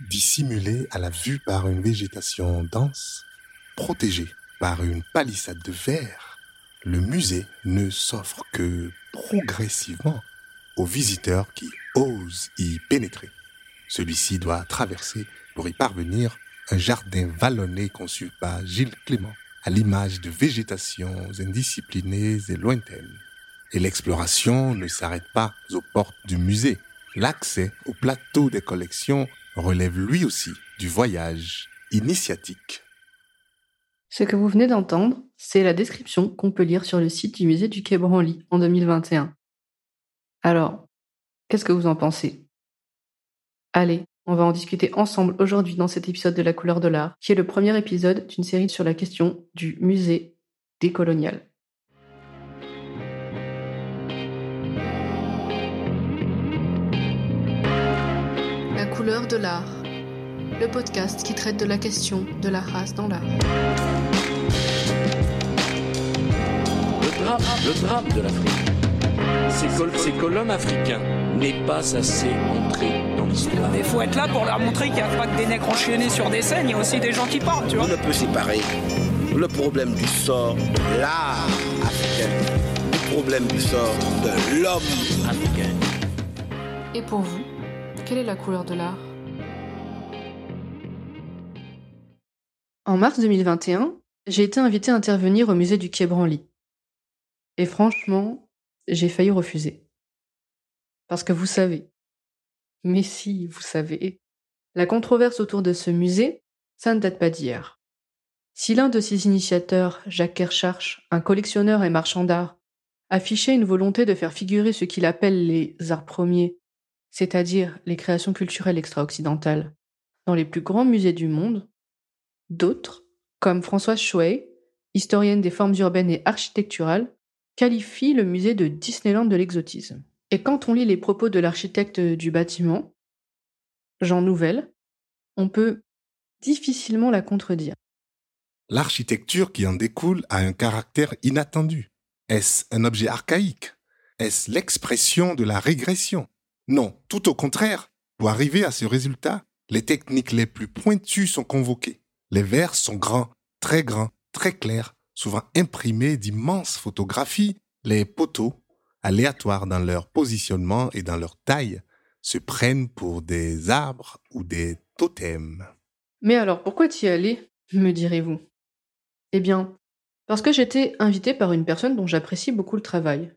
Dissimulé à la vue par une végétation dense, protégé par une palissade de verre, le musée ne s'offre que progressivement aux visiteurs qui osent y pénétrer. Celui-ci doit traverser, pour y parvenir, un jardin vallonné conçu par Gilles Clément, à l'image de végétations indisciplinées et lointaines. Et l'exploration ne s'arrête pas aux portes du musée. L'accès au plateau des collections relève lui aussi du voyage initiatique. Ce que vous venez d'entendre, c'est la description qu'on peut lire sur le site du musée du Quai Branly en 2021. Alors, qu'est-ce que vous en pensez? Allez, on va en discuter ensemble aujourd'hui dans cet épisode de La couleur de l'art, qui est le premier épisode d'une série sur la question du musée décolonial. De l'art, le podcast qui traite de la question de la race dans l'art. Le drame, le drame de l'Afrique, c'est que, l'homme africain n'est pas assez entré dans l'histoire. Il faut être là pour leur montrer qu'il n'y a pas que des nègres enchaînés sur des scènes, il y a aussi des gens qui parlent, tu vois. On ne peut séparer le problème du sort de l'art africain du problème du sort de l'homme africain. Et pour vous, quelle est la couleur de l'art? En mars 2021, j'ai été invité à intervenir au musée du Quai Branly. Et franchement, j'ai failli refuser. Parce que vous savez, mais si, vous savez, la controverse autour de ce musée, ça ne date pas d'hier. Si l'un de ses initiateurs, Jacques Kerscharch, un collectionneur et marchand d'art, affichait une volonté de faire figurer ce qu'il appelle les arts premiers, c'est-à-dire les créations culturelles extra-occidentales, dans les plus grands musées du monde, d'autres, comme Françoise Chouet, historienne des formes urbaines et architecturales, qualifient le musée de Disneyland de l'exotisme. Et quand on lit les propos de l'architecte du bâtiment, Jean Nouvel, on peut difficilement la contredire. L'architecture qui en découle a un caractère inattendu. Est-ce un objet archaïque? Est-ce l'expression de la régression? Non, tout au contraire. Pour arriver à ce résultat, les techniques les plus pointues sont convoquées. Les verres sont grands, très grands, très clairs, souvent imprimés d'immenses photographies. Les poteaux aléatoires dans leur positionnement et dans leur taille, se prennent pour des arbres ou des totems. Mais alors pourquoi t'y aller me direz-vous? Eh bien, parce que j'étais invité par une personne dont j'apprécie beaucoup le travail.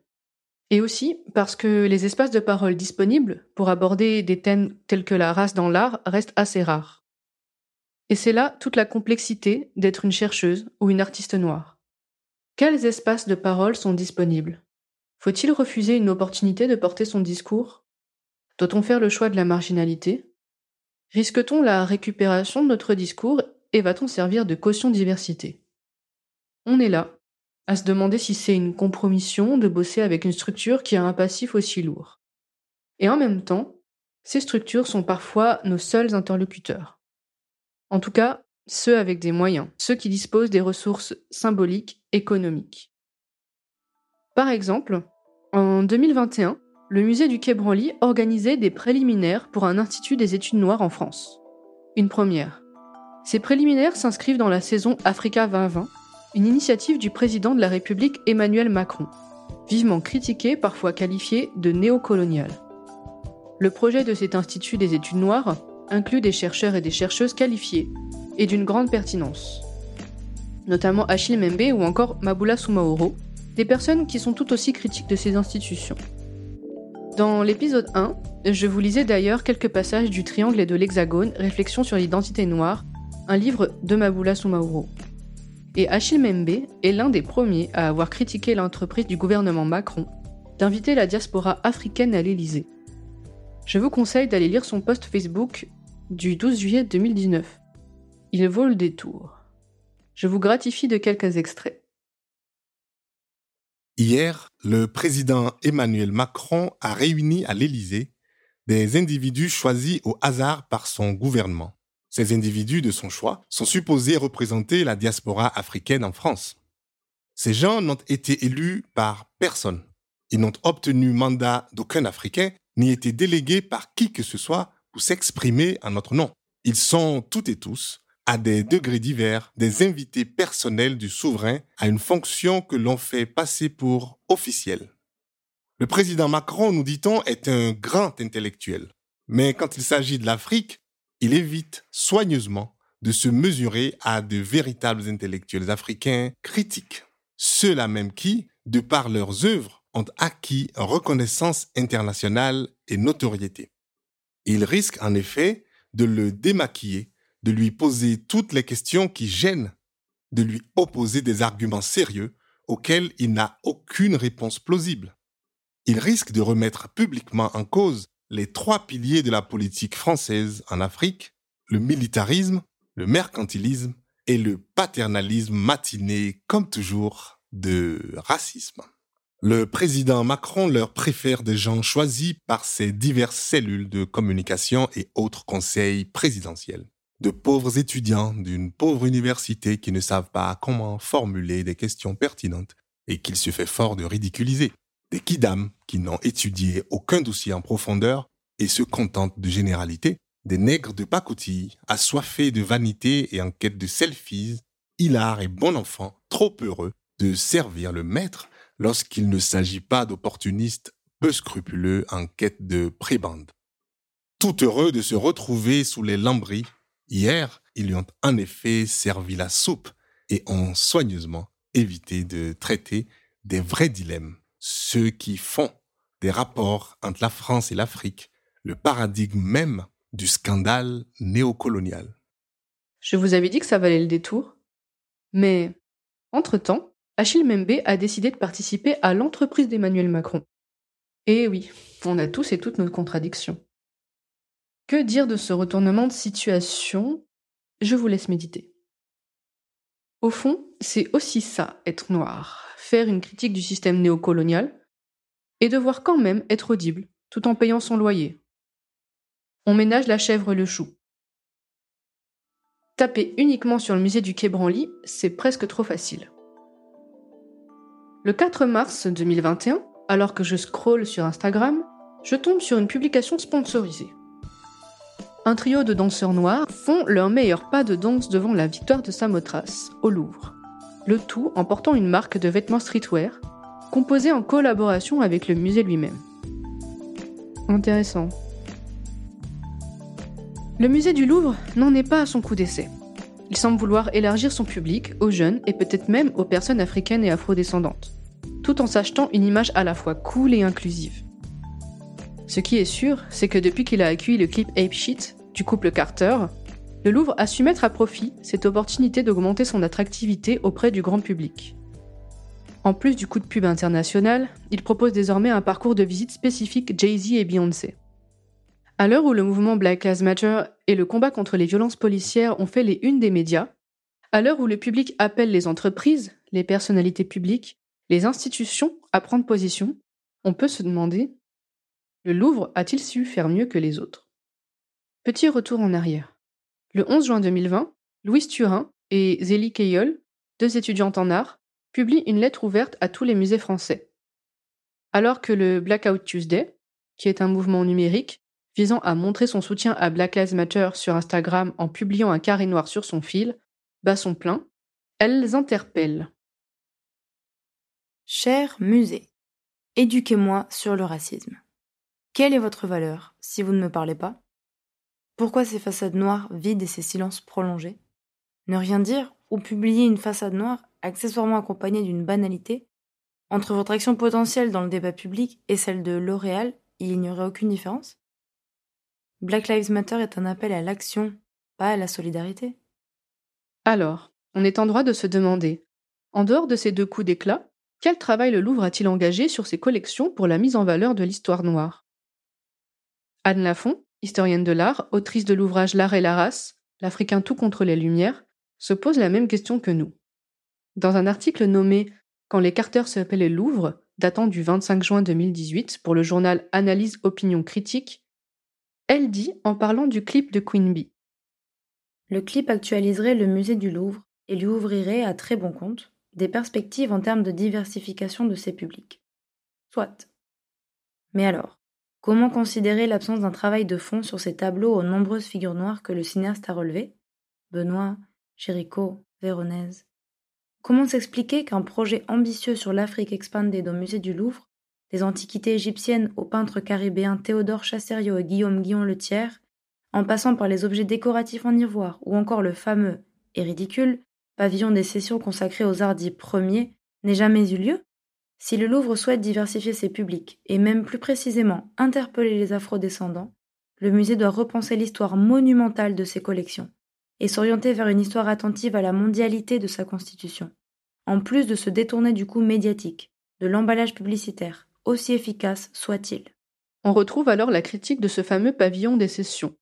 Et aussi parce que les espaces de parole disponibles pour aborder des thèmes tels que la race dans l'art restent assez rares. Et c'est là toute la complexité d'être une chercheuse ou une artiste noire. Quels espaces de parole sont disponibles? Faut-il refuser une opportunité de porter son discours? Doit-on faire le choix de la marginalité? Risque-t-on la récupération de notre discours et va-t-on servir de caution diversité? On est là, à se demander si c'est une compromission de bosser avec une structure qui a un passif aussi lourd. Et en même temps, ces structures sont parfois nos seuls interlocuteurs. En tout cas, ceux avec des moyens, ceux qui disposent des ressources symboliques, économiques. Par exemple, en 2021, le musée du Quai Branly organisait des préliminaires pour un institut des études noires en France. Une première. Ces préliminaires s'inscrivent dans la saison Africa 2020, une initiative du président de la République Emmanuel Macron, vivement critiquée, parfois qualifiée de néocolonial. Le projet de cet institut des études noires inclut des chercheurs et des chercheuses qualifiés et d'une grande pertinence, notamment Achille Membe ou encore Mabula Soumaoro, des personnes qui sont tout aussi critiques de ces institutions. Dans l'épisode 1, je vous lisais d'ailleurs quelques passages du Triangle et de l'Hexagone, Réflexion sur l'identité noire, un livre de Mabula Soumaoro. Et Achille Membe est l'un des premiers à avoir critiqué l'entreprise du gouvernement Macron d'inviter la diaspora africaine à l'Élysée. Je vous conseille d'aller lire son post Facebook du 12 juillet 2019. Il vaut le détour. Je vous gratifie de quelques extraits. Hier, le président Emmanuel Macron a réuni à l'Élysée des individus choisis au hasard par son gouvernement. Ces individus de son choix sont supposés représenter la diaspora africaine en France. Ces gens n'ont été élus par personne. Ils n'ont obtenu mandat d'aucun Africain, ni été délégués par qui que ce soit pour s'exprimer en notre nom. Ils sont toutes et tous, à des degrés divers, des invités personnels du souverain à une fonction que l'on fait passer pour officielle. Le président Macron, nous dit-on, est un grand intellectuel. Mais quand il s'agit de l'Afrique, il évite soigneusement de se mesurer à de véritables intellectuels africains critiques. Ceux-là même qui, de par leurs œuvres, ont acquis reconnaissance internationale et notoriété. Il risque en effet de le démaquiller, de lui poser toutes les questions qui gênent, de lui opposer des arguments sérieux auxquels il n'a aucune réponse plausible. Il risque de remettre publiquement en cause les trois piliers de la politique française en Afrique, le militarisme, le mercantilisme et le paternalisme matiné, comme toujours, de racisme. Le président Macron leur préfère des gens choisis par ses diverses cellules de communication et autres conseils présidentiels. De pauvres étudiants d'une pauvre université qui ne savent pas comment formuler des questions pertinentes et qu'il se fait fort de ridiculiser. Des kidam qui n'ont étudié aucun dossier en profondeur et se contentent de généralités. Des nègres de pacotille, assoiffés de vanité et en quête de selfies, hilars et bon enfant, trop heureux de servir le maître lorsqu'il ne s'agit pas d'opportunistes peu scrupuleux en quête de prébande. Tout heureux de se retrouver sous les lambris, hier, ils lui ont en effet servi la soupe et ont soigneusement évité de traiter des vrais dilemmes, ceux qui font des rapports entre la France et l'Afrique le paradigme même du scandale néocolonial. Je vous avais dit que ça valait le détour. Mais, entre-temps, Achille Membe a décidé de participer à l'entreprise d'Emmanuel Macron. Et oui, on a tous et toutes nos contradictions. Que dire de ce retournement de situation? Je vous laisse méditer. Au fond, c'est aussi ça, être noir, faire une critique du système néocolonial, et devoir quand même être audible, tout en payant son loyer. On ménage la chèvre et le chou. Taper uniquement sur le musée du Quai Branly, c'est presque trop facile. Le 4 mars 2021, alors que je scrolle sur Instagram, je tombe sur une publication sponsorisée. Un trio de danseurs noirs font leur meilleur pas de danse devant la victoire de Samothrace, au Louvre. Le tout en portant une marque de vêtements streetwear, composée en collaboration avec le musée lui-même. Intéressant. Le musée du Louvre n'en est pas à son coup d'essai. Il semble vouloir élargir son public aux jeunes et peut-être même aux personnes africaines et afrodescendantes tout en s'achetant une image à la fois cool et inclusive. Ce qui est sûr, c'est que depuis qu'il a accueilli le clip Ape Shit du couple Carter, le Louvre a su mettre à profit cette opportunité d'augmenter son attractivité auprès du grand public. En plus du coup de pub international, il propose désormais un parcours de visite spécifique Jay-Z et Beyoncé. À l'heure où le mouvement Black Lives Matter et le combat contre les violences policières ont fait les unes des médias, à l'heure où le public appelle les entreprises, les personnalités publiques, les institutions à prendre position, on peut se demander le Louvre a-t-il su faire mieux que les autres? Petit retour en arrière. Le 11 juin 2020, Louise Turin et Zélie Keyol, deux étudiantes en art, publient une lettre ouverte à tous les musées français. Alors que le Blackout Tuesday, qui est un mouvement numérique visant à montrer son soutien à Black Lives Matter sur Instagram en publiant un carré noir sur son fil, bat son plein, elles interpellent. Cher musée, éduquez-moi sur le racisme. Quelle est votre valeur si vous ne me parlez pas? Pourquoi ces façades noires vides et ces silences prolongés? Ne rien dire ou publier une façade noire accessoirement accompagnée d'une banalité? Entre votre action potentielle dans le débat public et celle de L'Oréal, il n'y aurait aucune différence? Black Lives Matter est un appel à l'action, pas à la solidarité. Alors, on est en droit de se demander, en dehors de ces deux coups d'éclat, quel travail le Louvre a-t-il engagé sur ses collections pour la mise en valeur de l'histoire noire? Anne Lafont, historienne de l'art, autrice de l'ouvrage L'art et la race, l'Africain tout contre les Lumières, se pose la même question que nous. Dans un article nommé Quand les Carters s'appelaient le Louvre, datant du 25 juin 2018 pour le journal Analyse Opinion Critique, elle dit en parlant du clip de Queen Bee. Le clip actualiserait le musée du Louvre et lui ouvrirait à très bon compte, des perspectives en termes de diversification de ses publics. Soit. Mais alors, Comment considérer l'absence d'un travail de fond sur ces tableaux aux nombreuses figures noires que le cinéaste a relevées? Benoît, Chérico, Véronèse. Comment s'expliquer qu'un projet ambitieux sur l'Afrique expanded au musée du Louvre, des antiquités égyptiennes aux peintres caribéens Théodore Chasserio et Guillaume Guillon le Tiers, en passant par les objets décoratifs en ivoire ou encore le fameux, et ridicule, pavillon des sessions consacré aux arts dits premiers, n'ait jamais eu lieu? Si le Louvre souhaite diversifier ses publics, et même plus précisément interpeller les afrodescendants, le musée doit repenser l'histoire monumentale de ses collections et s'orienter vers une histoire attentive à la mondialité de sa constitution, en plus de se détourner du coût médiatique, de l'emballage publicitaire, aussi efficace soit-il. On retrouve alors la critique de ce fameux pavillon des sessions,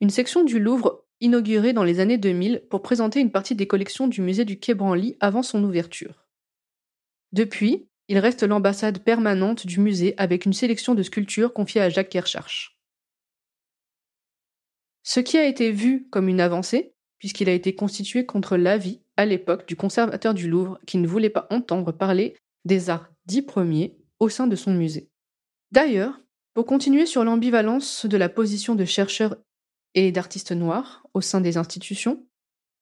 une section du Louvre inaugurée dans les années 2000 pour présenter une partie des collections du musée du Quai Branly avant son ouverture. Depuis, il reste l'ambassade permanente du musée avec une sélection de sculptures confiées à Jacques Kerscharch. Ce qui a été vu comme une avancée, puisqu'il a été constitué contre l'avis, à l'époque, du conservateur du Louvre qui ne voulait pas entendre parler des arts dits premiers au sein de son musée. D'ailleurs, pour continuer sur l'ambivalence de la position de chercheurs et d'artistes noirs au sein des institutions,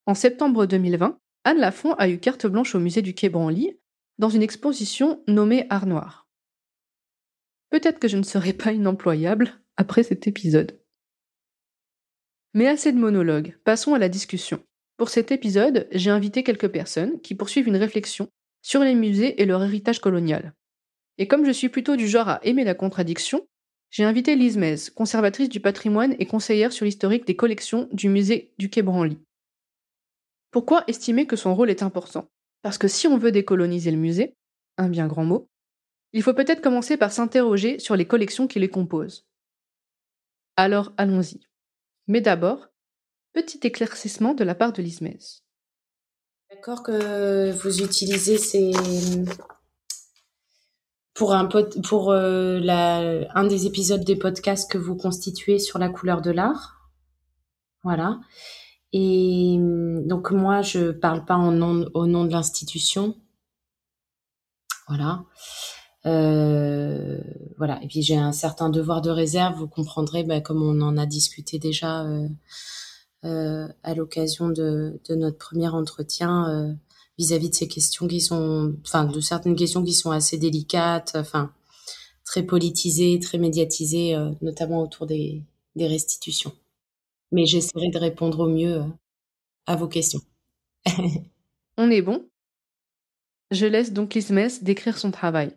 en septembre 2020, Anne Lafont a eu carte blanche au musée du Quai Branly dans une exposition nommée Art Noir. Peut-être que je ne serai pas inemployable après cet épisode. Mais assez de monologues, passons à la discussion. Pour cet épisode, j'ai invité quelques personnes qui poursuivent une réflexion sur les musées et leur héritage colonial. Et comme je suis plutôt du genre à aimer la contradiction, j'ai invité Lise Mez, conservatrice du patrimoine et conseillère sur l'historique des collections du musée du Quai Branly. Pourquoi estimer que son rôle est important? Parce que si on veut décoloniser le musée, un bien grand mot, il faut peut-être commencer par s'interroger sur les collections qui les composent. Alors allons-y. Mais d'abord, petit éclaircissement de la part de l'ISMES. D'accord que vous utilisez ces pour un pour euh, un des épisodes des podcasts que vous constituez sur la couleur de l'art. Voilà. Et donc moi je parle pas en nom, au nom de l'institution. Voilà. Euh, voilà. Et puis j'ai un certain devoir de réserve. Vous comprendrez, bah, comme on en a discuté déjà euh, euh, à l'occasion de, de, notre premier entretien euh, vis-à-vis de ces questions qui sont, enfin, de certaines questions qui sont assez délicates, enfin, très politisées, très médiatisées, euh, notamment autour des, des restitutions. Mais j'essaierai de répondre au mieux à vos questions. on est bon? Je laisse donc Lismes décrire son travail.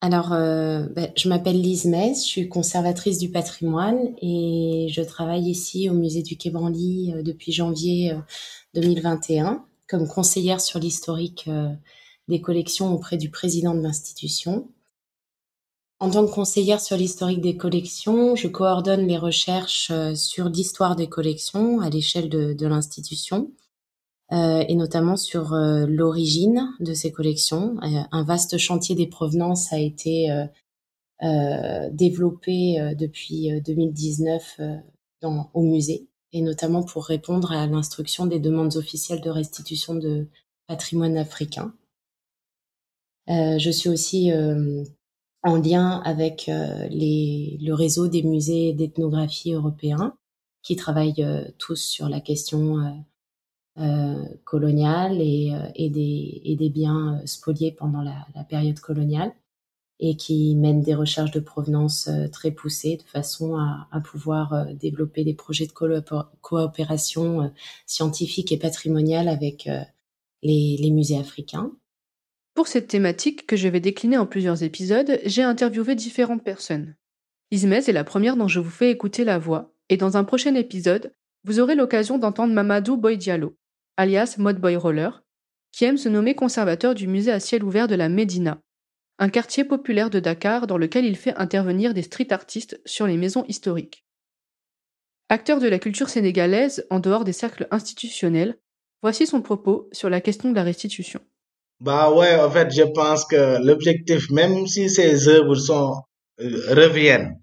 Alors, euh, ben, je m'appelle Lise Metz, je suis conservatrice du patrimoine et je travaille ici au musée du Quai Branly euh, depuis janvier 2021 euh, comme conseillère sur l'historique des collections auprès du président de l'institution. En tant que conseillère sur l'historique des collections, je coordonne les recherches sur l'histoire des collections à l'échelle de, l'institution euh, et notamment sur euh, l'origine de ces collections. Euh, un vaste chantier des provenances a été développé depuis 2019 dans, au musée, et notamment pour répondre à l'instruction des demandes officielles de restitution de patrimoine africain. je suis aussi en lien avec les, le réseau des musées d'ethnographie européens qui travaillent tous sur la question euh, coloniale et, euh, et, des, et des biens euh, spoliés pendant la, la, période coloniale et qui mènent des recherches de provenance très poussées de façon à, à pouvoir développer des projets de coopération scientifique et patrimoniale avec les, les musées africains. Pour cette thématique que je vais décliner en plusieurs épisodes, j'ai interviewé différentes personnes. Ismez est la première dont je vous fais écouter la voix, et dans un prochain épisode, vous aurez l'occasion d'entendre Mamadou Boy Diallo, alias Modboy Roller, qui aime se nommer conservateur du musée à ciel ouvert de la Médina, un quartier populaire de Dakar dans lequel il fait intervenir des street artistes sur les maisons historiques. Acteur de la culture sénégalaise en dehors des cercles institutionnels, voici son propos sur la question de la restitution. Bah ouais, en fait, je pense que l'objectif, même si ces œuvres sont, euh, reviennent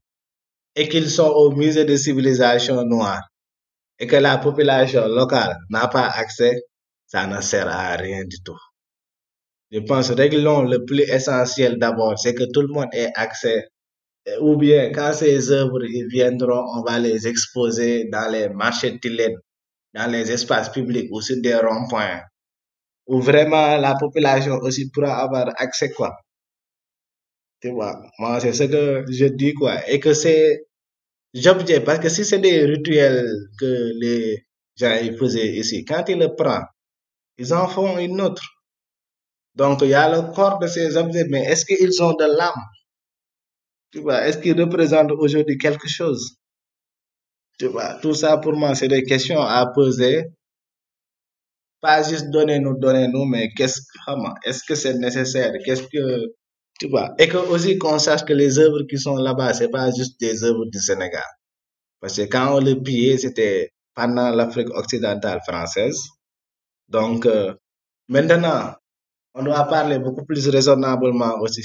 et qu'ils sont au musée de civilisation noire, et que la population locale n'a pas accès, ça ne sert à rien du tout. Je pense, réglons le plus essentiel d'abord, c'est que tout le monde ait accès ou bien quand ces œuvres viendront, on va les exposer dans les marchés de dans les espaces publics ou sur des ronds-points, où vraiment la population aussi pourra avoir accès, quoi. Tu vois, moi, c'est ce que je dis, quoi. Et que c'est, j'objecte, parce que si c'est des rituels que les gens ils faisaient ici, quand ils le prennent, ils en font une autre. Donc, il y a le corps de ces objets, mais est-ce qu'ils ont de l'âme? Tu vois, est-ce qu'ils représentent aujourd'hui quelque chose? Tu vois, tout ça pour moi, c'est des questions à poser. Pas juste donnez-nous, donnez-nous, mais qu'est-ce que, est-ce que c'est nécessaire? Qu'est-ce que, tu vois, et que aussi qu'on sache que les œuvres qui sont là-bas, c'est pas juste des œuvres du Sénégal. Parce que quand on les pillait, c'était pendant l'Afrique occidentale française. Donc, euh, maintenant, on doit parler beaucoup plus raisonnablement aussi.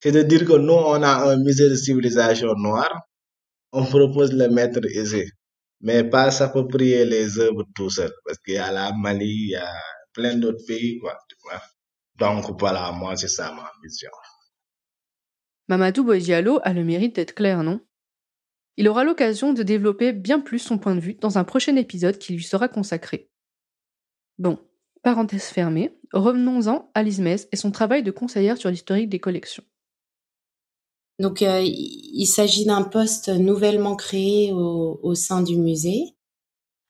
C'est de dire que nous, on a un musée de civilisation noire, on propose le mettre ici. Mais pas s'approprier les œuvres tout seul. Parce qu'il y a la Mali, il y a plein d'autres pays, quoi. Tu vois. Donc, voilà, moi, c'est ça ma vision. Mamadou Boydialo a le mérite d'être clair, non? Il aura l'occasion de développer bien plus son point de vue dans un prochain épisode qui lui sera consacré. Bon, parenthèse fermée, revenons-en à Lismez et son travail de conseillère sur l'historique des collections. Donc, euh, il s'agit d'un poste nouvellement créé au, sein du musée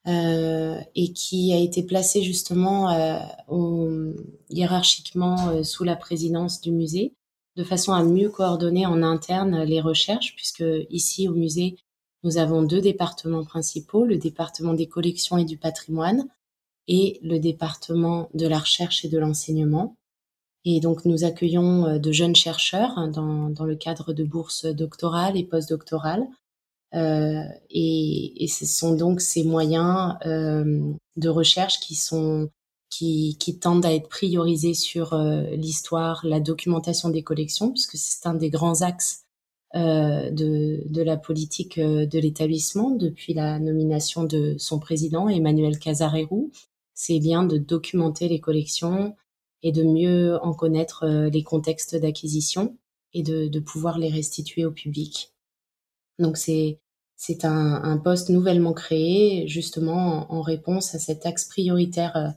euh, et qui a été placé justement euh, hiérarchiquement sous la présidence du musée, de façon à mieux coordonner en interne les recherches, puisque ici au musée, nous avons deux départements principaux, le département des collections et du patrimoine et le département de la recherche et de l'enseignement. Et donc, nous accueillons euh, de jeunes chercheurs hein, dans, dans le cadre de bourses doctorales et postdoctorales. Euh, et, et, ce sont donc ces moyens euh, de recherche qui sont qui, qui, tendent à être priorisés sur euh, l'histoire, la documentation des collections, puisque c'est un des grands axes euh, de, de, la politique de l'établissement depuis la nomination de son président, Emmanuel Casarérou. C'est bien de documenter les collections, et de mieux en connaître euh, les contextes d'acquisition et de, de, pouvoir les restituer au public. Donc c'est c'est un, un, poste nouvellement créé justement en, réponse à cet axe prioritaire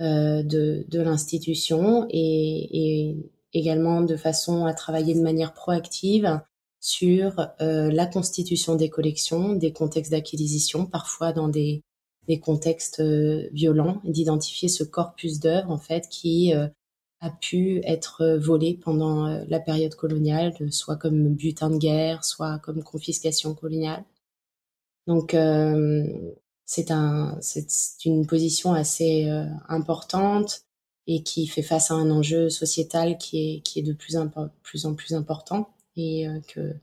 euh, de, de l'institution et, et, également de façon à travailler de manière proactive sur euh, la constitution des collections, des contextes d'acquisition, parfois dans des des contextes euh, violents d'identifier ce corpus d'œuvres en fait qui euh, a pu être volé pendant euh, la période coloniale, soit comme butin de guerre, soit comme confiscation coloniale. Donc c'est un une position assez importante et qui fait face à un enjeu sociétal qui est qui est de plus, plus en plus important et que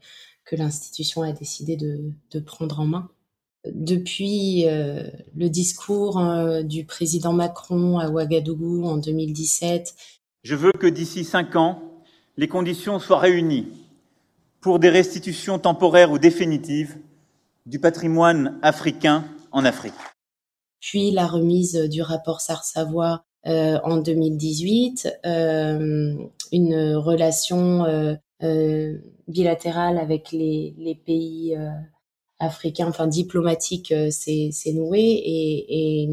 que l'institution a décidé de, de prendre en main depuis euh, le discours euh, du président Macron à Ouagadougou en 2017. Je veux que d'ici cinq ans, les conditions soient réunies pour des restitutions temporaires ou définitives du patrimoine africain en Afrique. Puis la remise du rapport Sars-Savoie euh, en 2018, euh, une relation euh, bilatérale avec les, les pays africain, enfin diplomatique, euh, s'est noué et, et,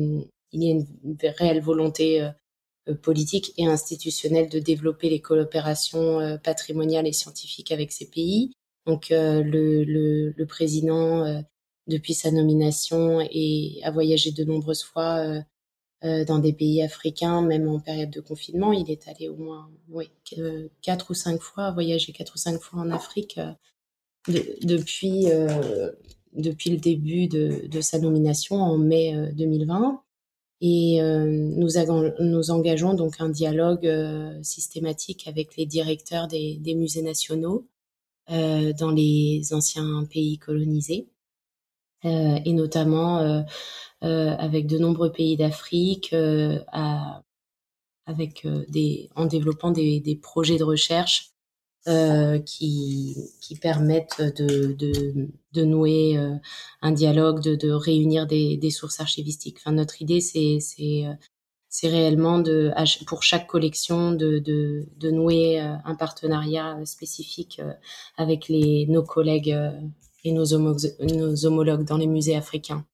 il y a une réelle volonté euh, euh, politique et institutionnelle de développer les coopérations patrimoniales et scientifiques avec ces pays. Donc le, le, le, président, depuis sa nomination, et a voyagé de nombreuses fois dans des pays africains, même en période de confinement. Il est allé au moins oui, quatre ou cinq fois, voyagé quatre ou cinq fois en Afrique depuis, euh, depuis le début de, de, sa nomination en mai 2020. Euh, Et euh, nous, nous engageons donc un dialogue systématique avec les directeurs des, des musées nationaux dans les anciens pays colonisés. et notamment avec de nombreux pays d'Afrique, avec des, en développant des, des projets de recherche euh, qui, permettent de, nouer euh, un dialogue, de, réunir des, sources archivistiques. Enfin, notre idée, c'est, euh, réellement pour chaque collection de, nouer un partenariat spécifique avec nos collègues et nos homologues dans les musées africains.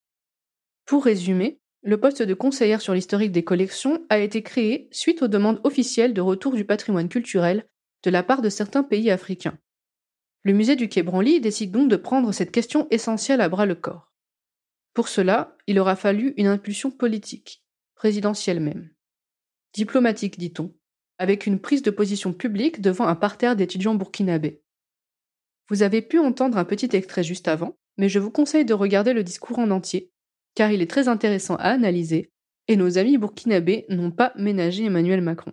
Pour résumer, le poste de conseillère sur l'historique des collections a été créé suite aux demandes officielles de retour du patrimoine culturel de la part de certains pays africains. Le musée du Quai Branly décide donc de prendre cette question essentielle à bras le corps. Pour cela, il aura fallu une impulsion politique, présidentielle même. Diplomatique, dit-on, avec une prise de position publique devant un parterre d'étudiants burkinabés. Vous avez pu entendre un petit extrait juste avant, mais je vous conseille de regarder le discours en entier, car il est très intéressant à analyser, et nos amis burkinabés n'ont pas ménagé Emmanuel Macron.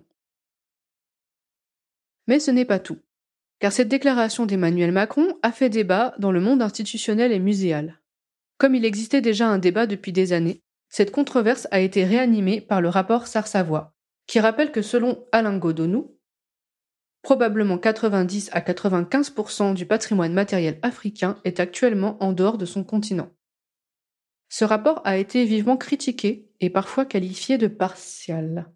Mais ce n'est pas tout, car cette déclaration d'Emmanuel Macron a fait débat dans le monde institutionnel et muséal. Comme il existait déjà un débat depuis des années, cette controverse a été réanimée par le rapport Savoie, qui rappelle que selon Alain Godonou, probablement 90 à 95% du patrimoine matériel africain est actuellement en dehors de son continent. Ce rapport a été vivement critiqué et parfois qualifié de partial.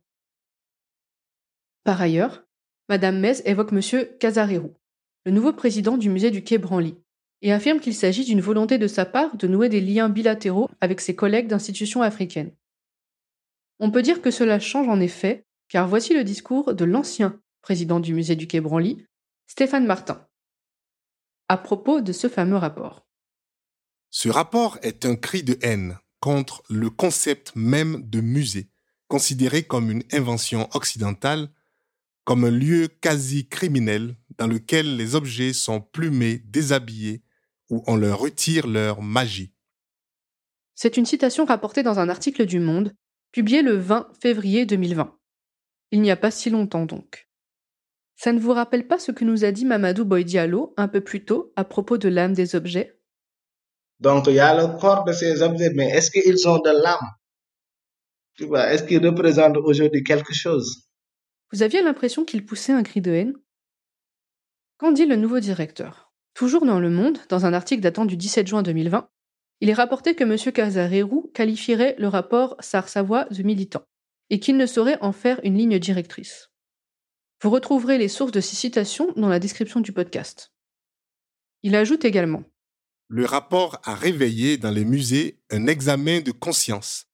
Par ailleurs, Madame Mez évoque M. Casarero, le nouveau président du musée du Quai Branly, et affirme qu'il s'agit d'une volonté de sa part de nouer des liens bilatéraux avec ses collègues d'institutions africaines. On peut dire que cela change en effet, car voici le discours de l'ancien président du musée du Quai Branly, Stéphane Martin, à propos de ce fameux rapport. Ce rapport est un cri de haine contre le concept même de musée, considéré comme une invention occidentale, comme un lieu quasi criminel dans lequel les objets sont plumés, déshabillés, où on leur retire leur magie. C'est une citation rapportée dans un article du Monde, publié le 20 février 2020. Il n'y a pas si longtemps donc. Ça ne vous rappelle pas ce que nous a dit Mamadou Boy Diallo un peu plus tôt à propos de l'âme des objets? Donc, il y a le corps de ces objets, mais est-ce qu'ils ont de l'âme? Tu vois, est-ce qu'ils représentent aujourd'hui quelque chose? Vous aviez l'impression qu'ils poussaient un cri de haine? Qu'en dit le nouveau directeur? Toujours dans Le Monde, dans un article datant du 17 juin 2020, il est rapporté que M. Casarérou qualifierait le rapport Sars-Savoie de militant et qu'il ne saurait en faire une ligne directrice. Vous retrouverez les sources de ces citations dans la description du podcast. Il ajoute également le rapport a réveillé dans les musées un examen de conscience,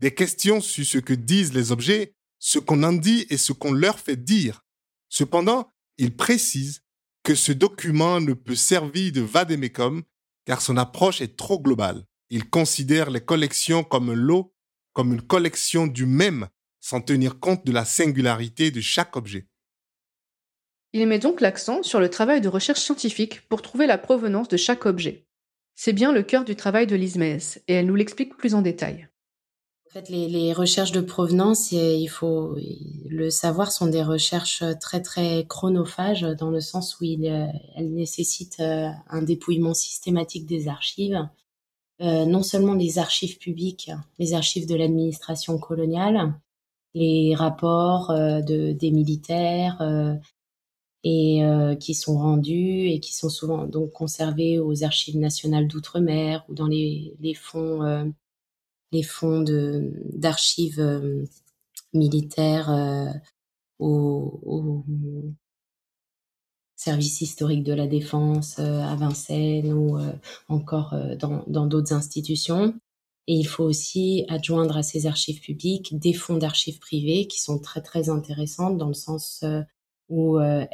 des questions sur ce que disent les objets, ce qu'on en dit et ce qu'on leur fait dire. Cependant, il précise que ce document ne peut servir de vademecum car son approche est trop globale. Il considère les collections comme un lot, comme une collection du même, sans tenir compte de la singularité de chaque objet. Il met donc l'accent sur le travail de recherche scientifique pour trouver la provenance de chaque objet. C'est bien le cœur du travail de Lise Metz, et elle nous l'explique plus en détail. Fait, les, recherches de provenance, il faut le savoir, sont des recherches très très chronophages dans le sens où elles nécessitent euh, un dépouillement systématique des archives, euh, non seulement les archives publiques, les archives de l'administration coloniale, les rapports euh, de, des militaires, et euh, qui sont rendus et qui sont souvent donc conservés aux archives nationales d'outre-mer ou dans les, fonds euh, les fonds d'archives euh, militaires au, au, service historique de la défense à Vincennes ou encore dans d'autres institutions. Et il faut aussi adjoindre à ces archives publiques des fonds d'archives privées qui sont très très intéressantes dans le sens où euh,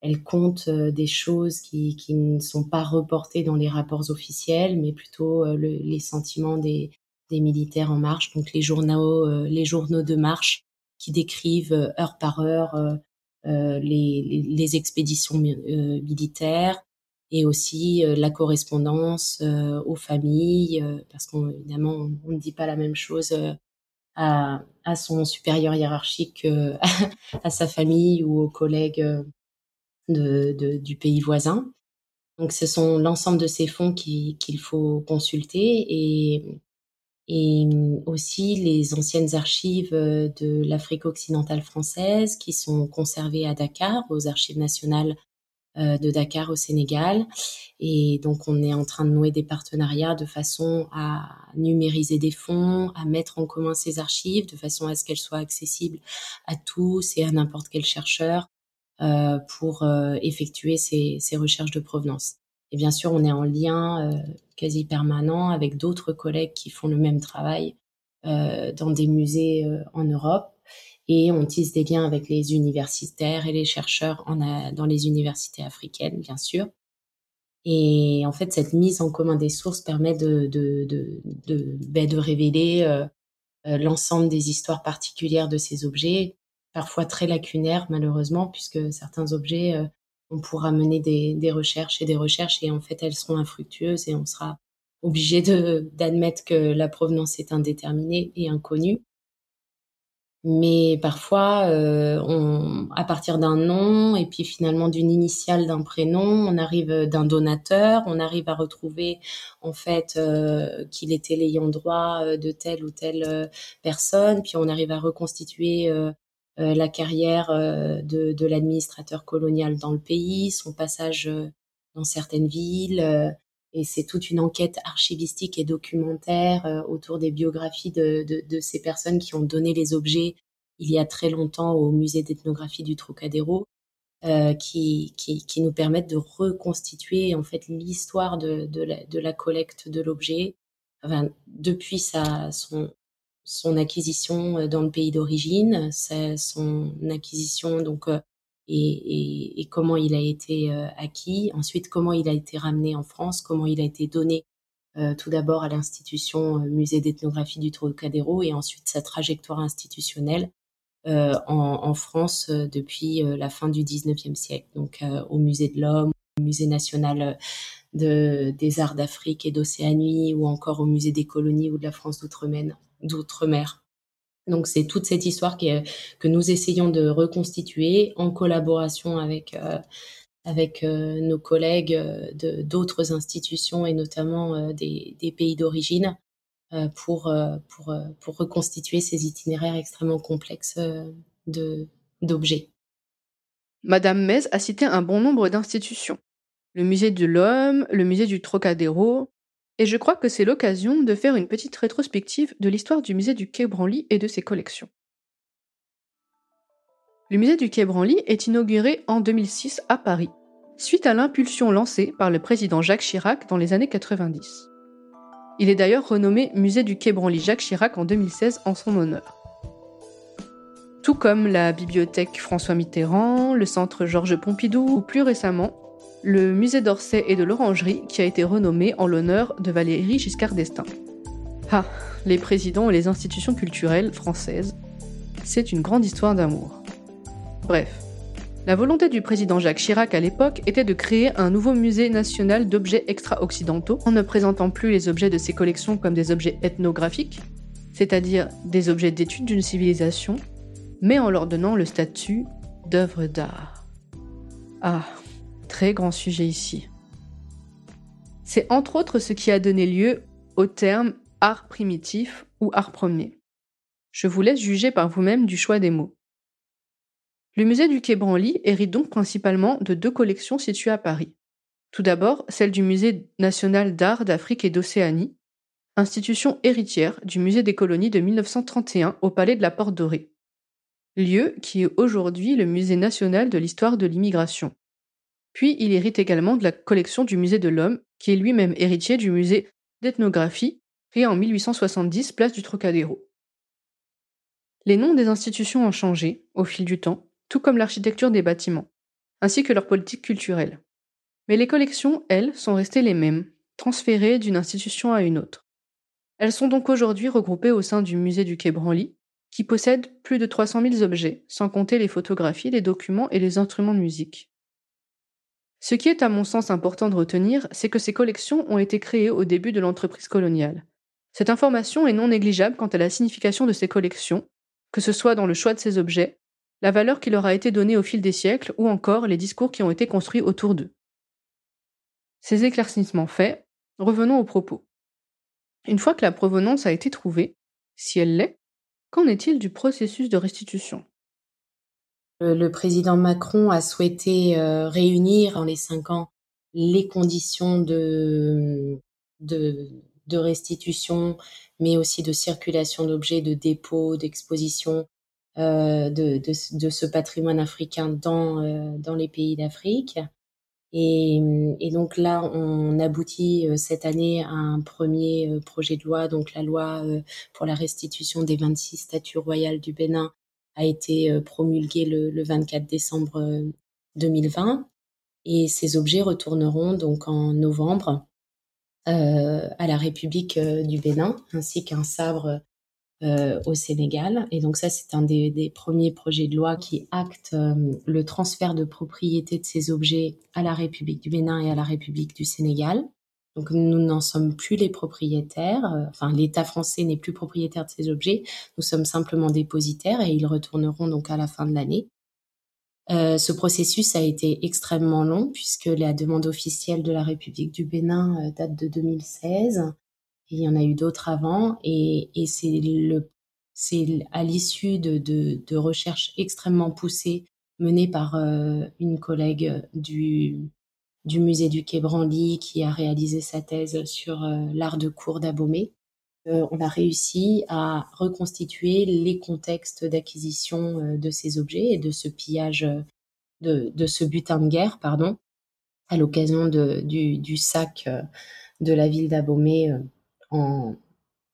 elle, euh, compte euh, des choses qui, qui ne sont pas reportées dans les rapports officiels, mais plutôt les sentiments des, des militaires en marche, donc les journaux, les journaux de marche qui décrivent heure par heure euh, les, les, expéditions militaires et aussi la correspondance aux familles, parce qu'évidemment on, ne dit pas la même chose à, à son supérieur hiérarchique, euh, à sa famille ou aux collègues euh, de, de, du pays voisin. Donc ce sont l'ensemble de ces fonds qu'il faut consulter et, et aussi les anciennes archives euh, de l'Afrique occidentale française qui sont conservées à Dakar aux archives nationales de Dakar au Sénégal. Et donc, on est en train de nouer des partenariats de façon à numériser des fonds, à mettre en commun ces archives, de façon à ce qu'elles soient accessibles à tous et à n'importe quel chercheur euh, pour euh, effectuer ces, ces, recherches de provenance. Et bien sûr, on est en lien euh, quasi permanent avec d'autres collègues qui font le même travail dans des musées en Europe et on tisse des liens avec les universitaires et les chercheurs en dans les universités africaines, bien sûr. Et en fait, cette mise en commun des sources permet de, de, de, de, ben, de révéler euh, euh, l'ensemble des histoires particulières de ces objets, parfois très lacunaires malheureusement, puisque certains objets, euh, on pourra mener des, recherches et des recherches et en fait elles seront infructueuses et on sera obligé d'admettre que la provenance est indéterminée et inconnue. Mais parfois, euh, on, à partir d'un nom et puis finalement d'une initiale d'un prénom, on arrive d'un donateur, on arrive à retrouver en fait euh, qu'il était l'ayant droit euh, de telle ou telle personne, puis on arrive à reconstituer la carrière de, de l'administrateur colonial dans le pays, son passage dans certaines villes. et c'est toute une enquête archivistique et documentaire autour des biographies de, de, de, ces personnes qui ont donné les objets il y a très longtemps au musée d'ethnographie du Trocadéro, euh, qui, qui, qui, nous permettent de reconstituer en fait l'histoire de, de, la, de la collecte de l'objet, enfin, depuis sa, son, son acquisition dans le pays d'origine, son acquisition donc euh, et, comment il a été euh, acquis, ensuite comment il a été ramené en France, comment il a été donné euh, tout d'abord à l'institution musée d'ethnographie du Trocadéro et ensuite sa trajectoire institutionnelle euh, en, France euh, depuis euh, la fin du 19e siècle, donc au Musée de l'Homme, au Musée national de, des arts d'Afrique et d'Océanie, ou encore au Musée des colonies ou de la France d'outre-mer. Donc c'est toute cette histoire que nous essayons de reconstituer en collaboration avec avec nos collègues de d'autres institutions et notamment des, des pays d'origine euh, pour, euh, pour, euh, pour reconstituer ces itinéraires extrêmement complexes de, d'objets. Madame Mez a cité un bon nombre d'institutions. Le musée de l'homme, le musée du Trocadéro, et je crois que c'est l'occasion de faire une petite rétrospective de l'histoire du musée du Quai Branly et de ses collections. Le musée du Quai Branly est inauguré en 2006 à Paris, suite à l'impulsion lancée par le président Jacques Chirac dans les années 90. Il est d'ailleurs renommé Musée du Quai Branly Jacques Chirac en 2016 en son honneur. Tout comme la bibliothèque François Mitterrand, le centre Georges Pompidou ou plus récemment, le musée d'Orsay et de l'Orangerie qui a été renommé en l'honneur de Valéry Giscard d'Estaing. Ah, les présidents et les institutions culturelles françaises, c'est une grande histoire d'amour. Bref, la volonté du président Jacques Chirac à l'époque était de créer un nouveau musée national d'objets extra-occidentaux en ne présentant plus les objets de ses collections comme des objets ethnographiques, c'est-à-dire des objets d'étude d'une civilisation, mais en leur donnant le statut d'œuvre d'art. Ah, très grand sujet ici. C'est entre autres ce qui a donné lieu au terme art primitif ou art premier. Je vous laisse juger par vous-même du choix des mots. Le musée du Quai Branly hérite donc principalement de deux collections situées à Paris. Tout d'abord, celle du Musée national d'art d'Afrique et d'Océanie, institution héritière du Musée des colonies de 1931 au Palais de la Porte Dorée, lieu qui est aujourd'hui le Musée national de l'histoire de l'immigration. Puis il hérite également de la collection du Musée de l'Homme, qui est lui-même héritier du Musée d'ethnographie, créé en 1870 place du Trocadéro. Les noms des institutions ont changé au fil du temps, tout comme l'architecture des bâtiments, ainsi que leur politique culturelle. Mais les collections, elles, sont restées les mêmes, transférées d'une institution à une autre. Elles sont donc aujourd'hui regroupées au sein du musée du Quai Branly, qui possède plus de 300 000 objets, sans compter les photographies, les documents et les instruments de musique. Ce qui est à mon sens important de retenir, c'est que ces collections ont été créées au début de l'entreprise coloniale. Cette information est non négligeable quant à la signification de ces collections, que ce soit dans le choix de ces objets, la valeur qui leur a été donnée au fil des siècles ou encore les discours qui ont été construits autour d'eux. Ces éclaircissements faits, revenons aux propos. Une fois que la provenance a été trouvée, si elle l'est, qu'en est-il du processus de restitution? Le, président Macron a souhaité réunir en les cinq ans les conditions de, restitution, mais aussi de circulation d'objets, de dépôt, d'exposition euh, de, de, de, ce patrimoine africain dans, euh, dans les pays d'Afrique. Et, et, donc là, on aboutit euh, cette année à un premier euh, projet de loi, donc la loi pour la restitution des 26 statues royales du Bénin a été promulguée le, le 24 décembre 2020. Et ces objets retourneront donc en novembre euh, à la République euh, du Bénin, ainsi qu'un sabre euh, au Sénégal. Et donc ça, c'est un des, premiers projets de loi qui acte le transfert de propriété de ces objets à la République du Bénin et à la République du Sénégal. Donc nous n'en sommes plus les propriétaires, enfin l'État français n'est plus propriétaire de ces objets, nous sommes simplement dépositaires et ils retourneront donc à la fin de l'année. Euh, ce processus a été extrêmement long puisque la demande officielle de la République du Bénin euh, date de 2016. Et il y en a eu d'autres avant et, c'est à l'issue de, recherches extrêmement poussées menées par euh, une collègue du, du musée du Quai Branly qui a réalisé sa thèse sur l'art de cour d'Abomey. on a réussi à reconstituer les contextes d'acquisition de ces objets et de ce pillage de, de ce butin de guerre, pardon, à l'occasion du, du, sac euh, de la ville d'Abomey euh, en,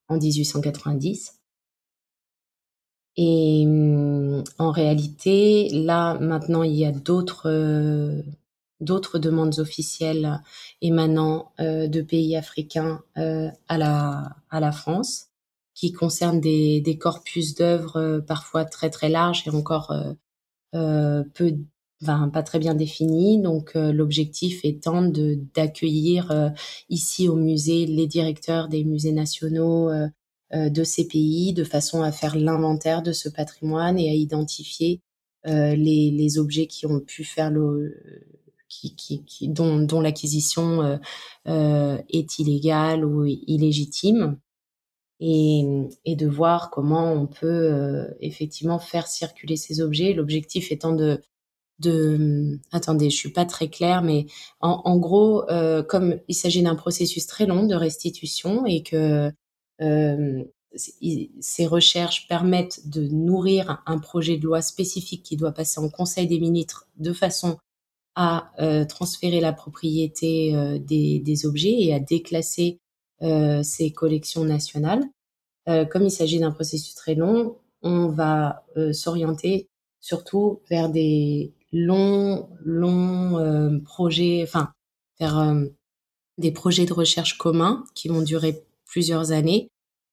en 1890. Et mm, en réalité, là maintenant, il y a d'autres euh, d'autres demandes officielles émanant de pays africains à la à la France, qui concernent des, des corpus d'œuvres parfois très très larges et encore peu pas très bien défini. Donc euh, l'objectif étant de d'accueillir euh, ici au musée les directeurs des musées nationaux euh, de ces pays, de façon à faire l'inventaire de ce patrimoine et à identifier les, les objets qui ont pu faire le qui, qui, qui, dont, dont l'acquisition est illégale ou illégitime. Et, et, de voir comment on peut effectivement faire circuler ces objets. L'objectif étant de de attendez je suis pas très claire mais en, en gros euh, comme il s'agit d'un processus très long de restitution et que euh, ces recherches permettent de nourrir un projet de loi spécifique qui doit passer en Conseil des ministres de façon à euh, transférer la propriété euh, des, des, objets et à déclasser euh, ces collections nationales. comme il s'agit d'un processus très long, on va s'orienter surtout vers des longs, longs euh, projets, enfin, euh, des projets de recherche communs qui vont durer plusieurs années,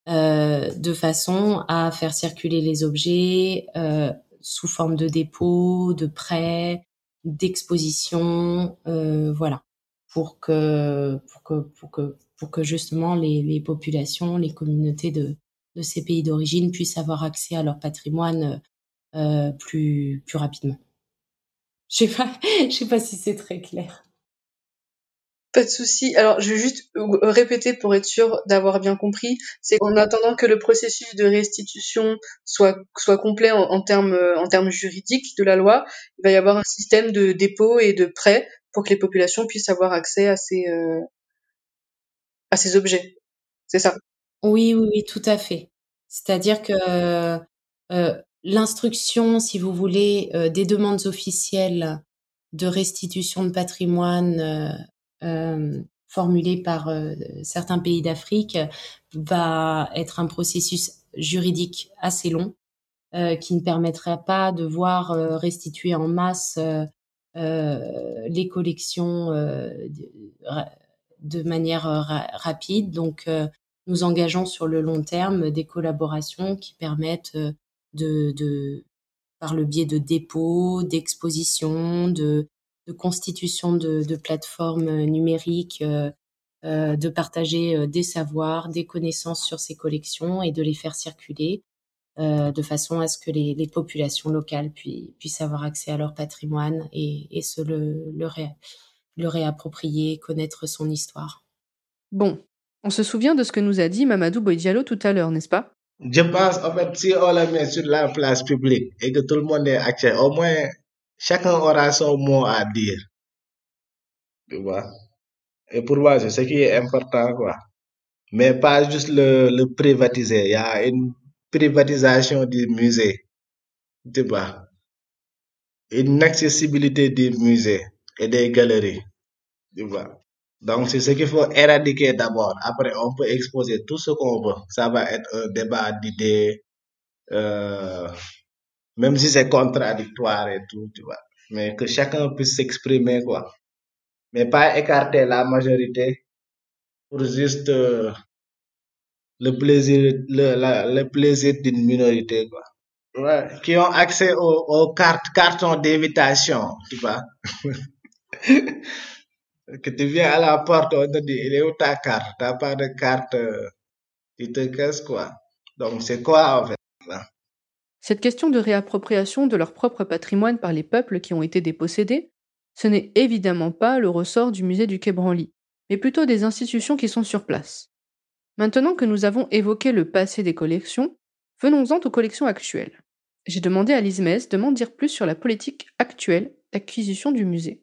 euh, de façon à faire circuler les objets euh, sous forme de dépôt, de prêt, d'exposition, euh, voilà, pour que, pour que, pour que, pour que justement les, populations, les communautés de, de ces pays d'origine puissent avoir accès à leur patrimoine euh, plus, plus rapidement. Je sais pas, je sais pas si c'est très clair. Pas de souci. Alors, je vais juste répéter pour être sûr d'avoir bien compris. C'est qu'en attendant que le processus de restitution soit soit complet en, termes en termes juridiques de la loi, il va y avoir un système de dépôt et de prêt pour que les populations puissent avoir accès à ces euh, à ces objets. C'est ça. Oui, oui, oui, tout à fait. C'est-à-dire que euh, l'instruction, si vous voulez, euh, des demandes officielles de restitution de patrimoine euh, euh formulées par euh, certains pays d'Afrique va être un processus juridique assez long qui ne permettrait pas de voir restituer en masse les collections de, manière rapide. Donc, nous engageons sur le long terme des collaborations qui permettent de, de par le biais de dépôts, d'expositions, de, de constitution de, de plateformes numériques, euh, euh de partager euh, des savoirs, des connaissances sur ces collections et de les faire circuler euh, de façon à ce que les, les populations locales puissent, puissent avoir accès à leur patrimoine et, et se le, le, ré, le réapproprier, connaître son histoire. Bon, on se souvient de ce que nous a dit Mamadou Boydialo tout à l'heure, n'est-ce pas? Je pense, en fait, si on le met sur la place publique et que tout le monde est accès, au moins, chacun aura son mot à dire. Tu vois? Et pour moi, c'est ce qui est important, quoi. Mais pas juste le, le privatiser. Il y a une privatisation du musée. Tu vois? Une accessibilité des musées et des galeries. Tu vois? Donc, c'est ce qu'il faut éradiquer d'abord. Après, on peut exposer tout ce qu'on veut. Ça va être un débat d'idées, euh, même si c'est contradictoire et tout, tu vois. Mais que chacun puisse s'exprimer, quoi. Mais pas écarter la majorité pour juste euh, le plaisir, le, la- le plaisir d'une minorité, quoi. Ouais, qui ont accès aux, aux cartes, cartons d'invitation, tu vois. que tu viens à la porte, on te dit, il est où ta carte? T'as pas de carte, euh, tu te casses, quoi. Donc, c'est quoi, en fait? là? Cette question de réappropriation de leur propre patrimoine par les peuples qui ont été dépossédés, ce n'est évidemment pas le ressort du musée du Quai Branly, mais plutôt des institutions qui sont sur place. Maintenant que nous avons évoqué le passé des collections, venons-en aux collections actuelles. J'ai demandé à Lise de m'en dire plus sur la politique actuelle d'acquisition du musée.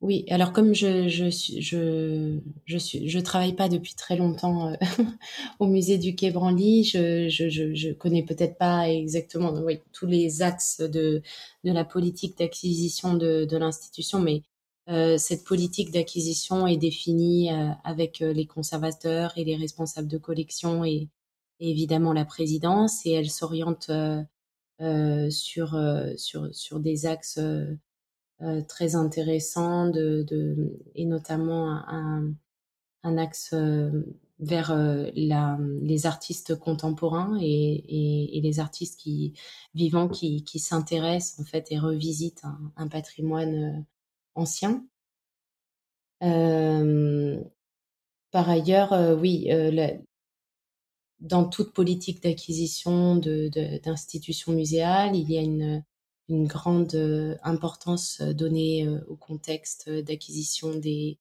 Oui, alors comme je je je je suis je travaille pas depuis très longtemps euh, au musée du Quai Branly, je je je, je connais peut-être pas exactement oui, tous les axes de de la politique d'acquisition de de l'institution, mais euh, cette politique d'acquisition est définie euh, avec euh, les conservateurs et les responsables de collection et, et évidemment la présidence, et elle s'oriente euh, sur sur sur des axes très intéressant de, de, et notamment un, un axe euh, vers euh, la, les artistes contemporains et, et, et, les artistes qui vivants qui, qui s'intéressent en fait et revisitent un, un patrimoine euh, ancien. Euh, par ailleurs, euh, oui, la, dans toute politique d'acquisition d'institutions de, muséales, il y a une, une grande euh, importance donnée euh, au contexte d'acquisition des,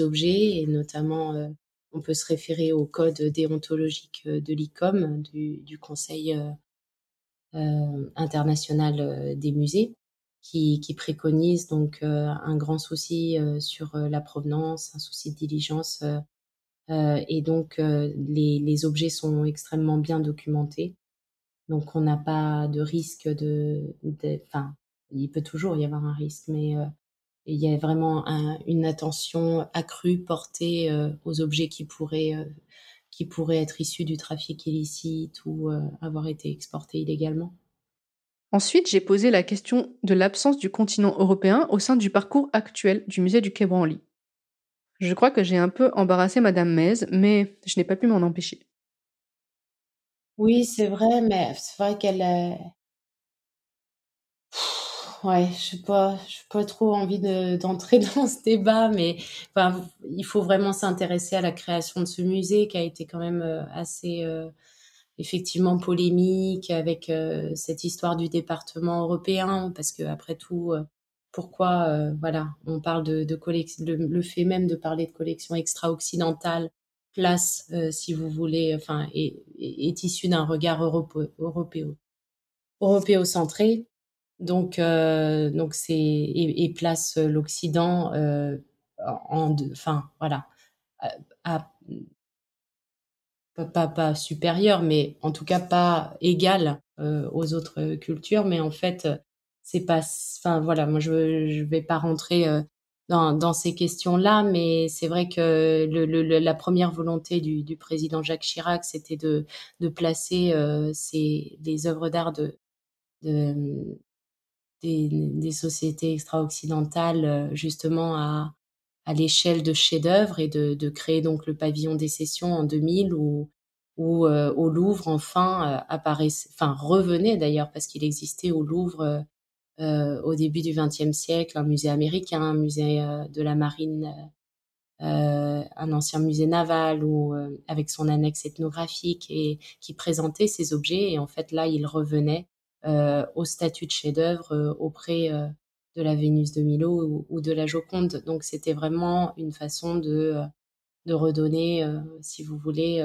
objets et notamment euh, on peut se référer au code déontologique de l'ICOM, du, Conseil euh, international des musées, qui, préconise donc un grand souci sur la provenance, un souci de diligence. et donc les objets sont extrêmement bien documentés. Donc on n'a pas de risque de, enfin, il peut toujours y avoir un risque, mais euh, il y a vraiment un, une attention accrue portée euh, aux objets qui pourraient, euh, qui pourraient être issus du trafic illicite ou avoir été exportés illégalement. Ensuite, j'ai posé la question de l'absence du continent européen au sein du parcours actuel du musée du Quai Branly. Je crois que j'ai un peu embarrassé Madame Mez, mais je n'ai pas pu m'en empêcher. Oui, c'est vrai, mais c'est vrai qu'elle est... Ouais, je sais pas, je pas trop envie d'entrer de, dans ce débat, mais il faut vraiment s'intéresser à la création de ce musée qui a été quand même euh, assez euh, effectivement polémique avec euh, cette histoire du département européen, parce que après tout, euh, pourquoi, euh, voilà, on parle de, de collection, le, le, fait même de parler de collection extra-occidentale place, euh, si vous voulez, enfin, est, est issu d'un regard européo, européo, européocentré. Donc, euh, donc c'est et, place l'Occident euh, en, enfin, voilà, pas, pas supérieur, mais en tout cas pas égal aux autres cultures. Mais en fait, c'est pas, enfin voilà, moi je je vais pas rentrer dans, dans ces questions-là, mais c'est vrai que le, le, la première volonté du, du président Jacques Chirac, c'était de, de placer euh, ces, les œuvres d'art de, de des, des, sociétés extra-occidentales justement à, à l'échelle de chefs-d'œuvre et de, de, créer donc le pavillon des sessions en 2000 où, où euh, au Louvre enfin euh, enfin revenait d'ailleurs parce qu'il existait au Louvre euh, au début du XXe siècle, un musée américain, un musée euh, de la marine, euh, un ancien musée naval ou avec son annexe ethnographique et qui présentait ces objets. Et en fait, là, il revenait au statut de chef-d'œuvre auprès de la Vénus de Milo ou, de la Joconde. Donc, c'était vraiment une façon de de redonner, si vous voulez,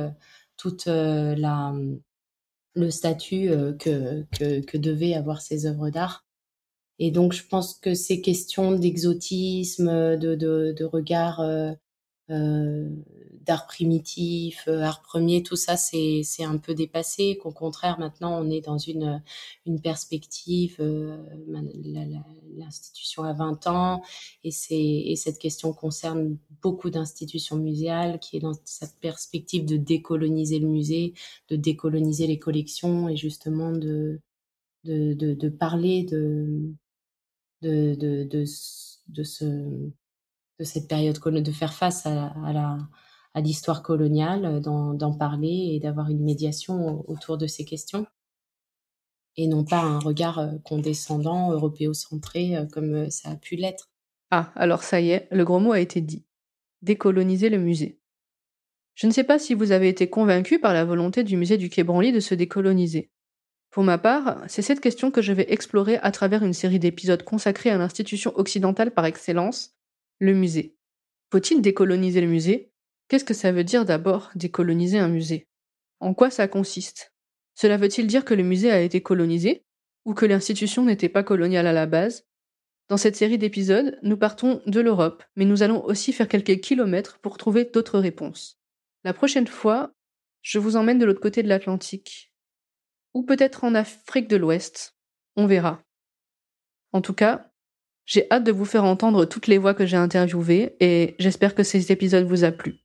toute la le statut que, que, que devaient avoir ces œuvres d'art. Et donc, je pense que ces questions d'exotisme, de, de, de regard euh, d'art primitif, euh, art premier, tout ça c'est un peu dépassé. Qu'au contraire maintenant on est dans une une perspective. Euh, l'institution a 20 ans et et cette question concerne beaucoup d'institutions muséales qui est dans cette perspective de décoloniser le musée, de décoloniser les collections et justement de de, de, de parler de de, de, de, de ce de cette période, de faire face à, la, à l'histoire coloniale, euh, d'en parler et d'avoir une médiation autour de ces questions. Et non pas un regard euh, condescendant, européocentré, euh, comme ça a pu l'être. Ah, alors ça y est, le gros mot a été dit. Décoloniser le musée. Je ne sais pas si vous avez été convaincu par la volonté du musée du Quai Branly de se décoloniser. Pour ma part, c'est cette question que je vais explorer à travers une série d'épisodes consacrés à l'institution occidentale par excellence, le musée. Faut-il décoloniser le musée? Qu'est-ce que ça veut dire d'abord décoloniser un musée? En quoi ça consiste? Cela veut-il dire que le musée a été colonisé Ou que l'institution n'était pas coloniale à la base? Dans cette série d'épisodes, nous partons de l'Europe, mais nous allons aussi faire quelques kilomètres pour trouver d'autres réponses. La prochaine fois, je vous emmène de l'autre côté de l'Atlantique. Ou peut-être en Afrique de l'Ouest. On verra. En tout cas, j'ai hâte de vous faire entendre toutes les voix que j'ai interviewées et j'espère que cet épisode vous a plu.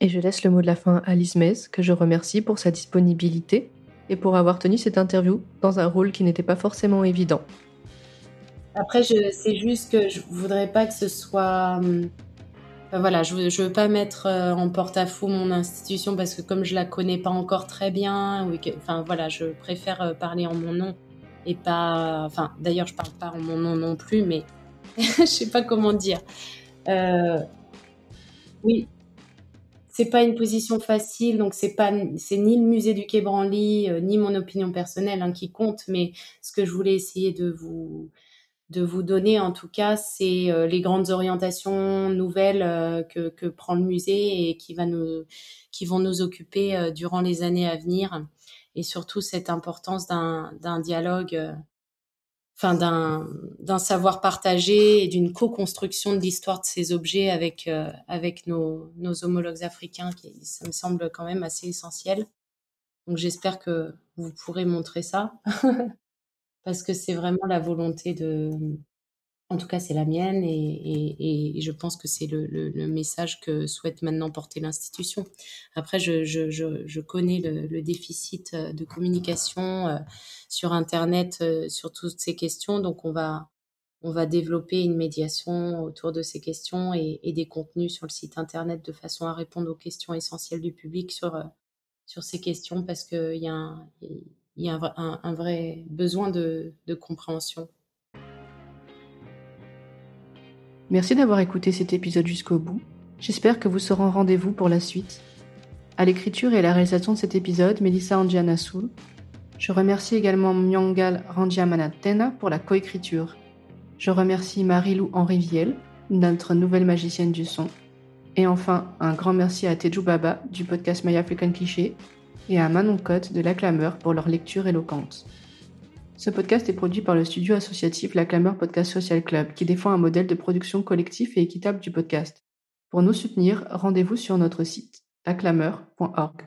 Et je laisse le mot de la fin à Liz que je remercie pour sa disponibilité et pour avoir tenu cette interview dans un rôle qui n'était pas forcément évident. Après, c'est juste que je voudrais pas que ce soit. Hum, voilà, je veux, veux pas mettre euh, en porte-à-faux mon institution parce que comme je la connais pas encore très bien, enfin voilà, je préfère euh, parler en mon nom et pas. Enfin, d'ailleurs, je parle pas en mon nom non plus, mais je sais pas comment dire. Euh, oui, c'est pas une position facile, donc c'est pas, c'est ni le musée du Quai Branly, euh, ni mon opinion personnelle hein, qui compte, mais ce que je voulais essayer de vous de vous donner en tout cas, c'est euh, les grandes orientations nouvelles que, que, prend le musée et qui va nous qui vont nous occuper durant les années à venir et surtout cette importance d'un dialogue, euh, enfin d'un savoir partagé et d'une co-construction de l'histoire de ces objets avec euh, avec nos, nos homologues africains, qui ça me semble quand même assez essentiel. Donc j'espère que vous pourrez montrer ça parce que c'est vraiment la volonté de en tout cas, c'est la mienne et, je pense que c'est le, message que souhaite maintenant porter l'institution. Après, je, connais le, déficit euh, de communication euh, sur Internet euh, sur toutes ces questions, donc on va, on va développer une médiation autour de ces questions et, des contenus sur le site Internet de façon à répondre aux questions essentielles du public sur, sur ces questions parce qu'il y a, un, y a un, vrai besoin de compréhension. Merci d'avoir écouté cet épisode jusqu'au bout. J'espère que vous serez en rendez-vous pour la suite. À l'écriture et à la réalisation de cet épisode, Melissa Angianasoul. Je remercie également Myangal Randiamanatena pour la coécriture. Je remercie Marie-Lou Henriviel, notre nouvelle magicienne du son. Et enfin, un grand merci à Teju Baba du podcast My African Cliché et à Manon Cotte de La Clameur pour leur lecture éloquente. Ce podcast est produit par le studio associatif La Clameur Podcast Social Club, qui défend un modèle de production collectif et équitable du podcast. Pour nous soutenir, rendez-vous sur notre site laclameur.org.